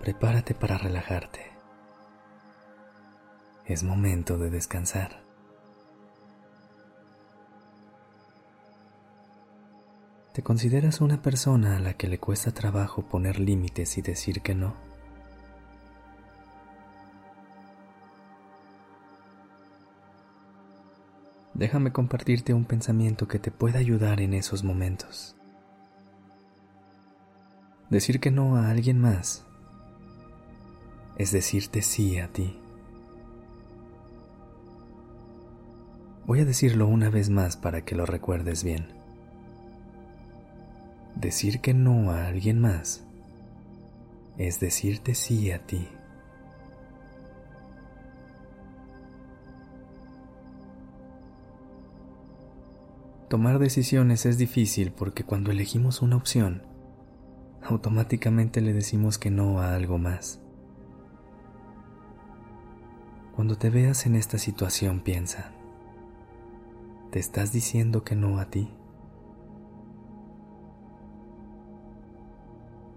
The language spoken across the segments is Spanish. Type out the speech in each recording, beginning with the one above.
Prepárate para relajarte. Es momento de descansar. ¿Te consideras una persona a la que le cuesta trabajo poner límites y decir que no? Déjame compartirte un pensamiento que te pueda ayudar en esos momentos. Decir que no a alguien más es decirte sí a ti. Voy a decirlo una vez más para que lo recuerdes bien. Decir que no a alguien más es decirte sí a ti. Tomar decisiones es difícil porque cuando elegimos una opción, automáticamente le decimos que no a algo más. Cuando te veas en esta situación piensa, ¿te estás diciendo que no a ti?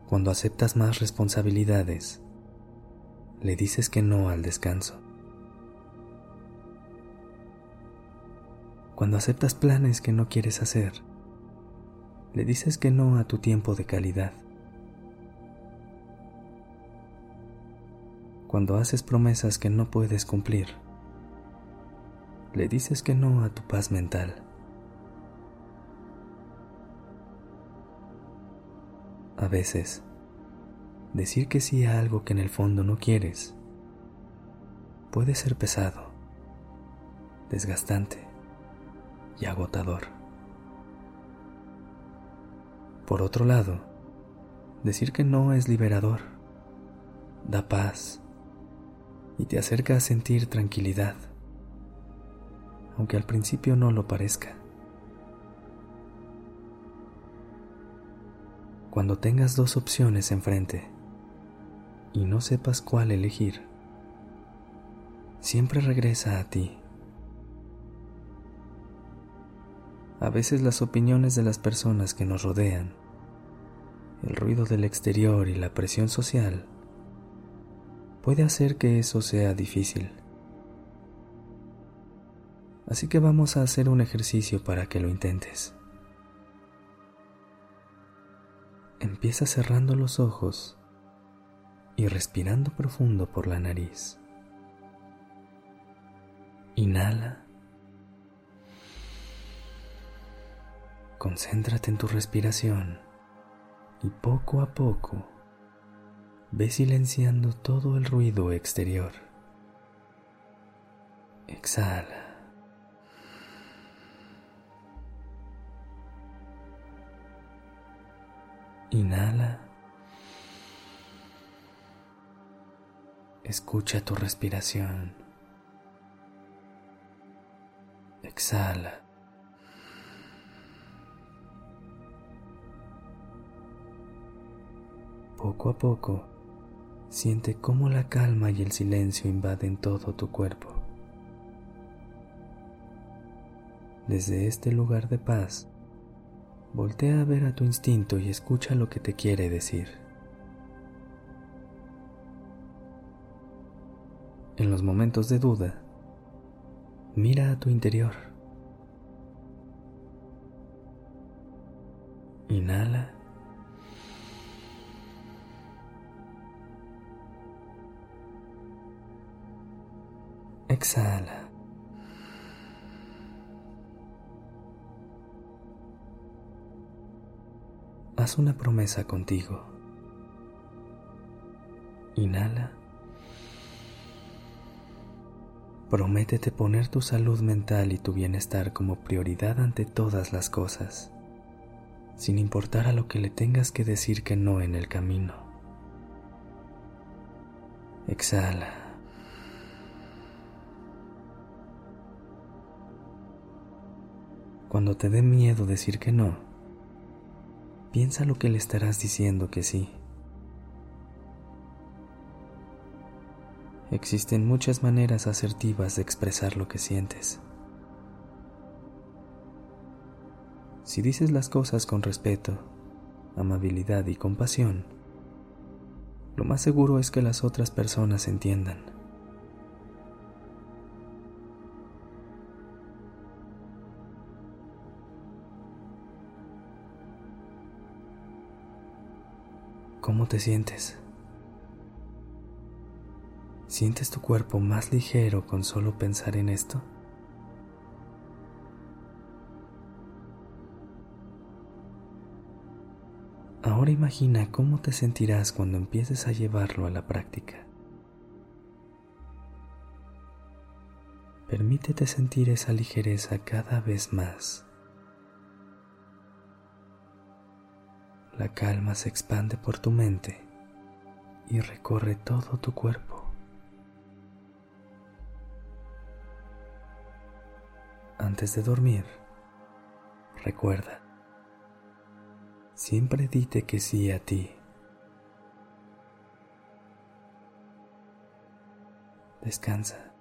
Cuando aceptas más responsabilidades, le dices que no al descanso. Cuando aceptas planes que no quieres hacer, le dices que no a tu tiempo de calidad. Cuando haces promesas que no puedes cumplir. Le dices que no a tu paz mental. A veces, decir que sí a algo que en el fondo no quieres puede ser pesado, desgastante y agotador. Por otro lado, decir que no es liberador, da paz y te acerca a sentir tranquilidad, aunque al principio no lo parezca. Cuando tengas dos opciones enfrente y no sepas cuál elegir, siempre regresa a ti. A veces las opiniones de las personas que nos rodean, el ruido del exterior y la presión social puede hacer que eso sea difícil. Así que vamos a hacer un ejercicio para que lo intentes. Empieza cerrando los ojos y respirando profundo por la nariz. Inhala. Concéntrate en tu respiración y poco a poco ve silenciando todo el ruido exterior. Exhala. Inhala. Escucha tu respiración. Exhala. Poco a poco, Siente cómo la calma y el silencio invaden todo tu cuerpo. Desde este lugar de paz, voltea a ver a tu instinto y escucha lo que te quiere decir. En los momentos de duda, mira a tu interior. Inhala Exhala. Haz una promesa contigo. Inhala. Prométete poner tu salud mental y tu bienestar como prioridad ante todas las cosas, sin importar a lo que le tengas que decir que no en el camino. Exhala. Cuando te dé miedo decir que no, piensa lo que le estarás diciendo que sí. Existen muchas maneras asertivas de expresar lo que sientes. Si dices las cosas con respeto, amabilidad y compasión, lo más seguro es que las otras personas entiendan. ¿Cómo te sientes? ¿Sientes tu cuerpo más ligero con solo pensar en esto? Ahora imagina cómo te sentirás cuando empieces a llevarlo a la práctica. Permítete sentir esa ligereza cada vez más. La calma se expande por tu mente y recorre todo tu cuerpo. Antes de dormir, recuerda, siempre dite que sí a ti. Descansa.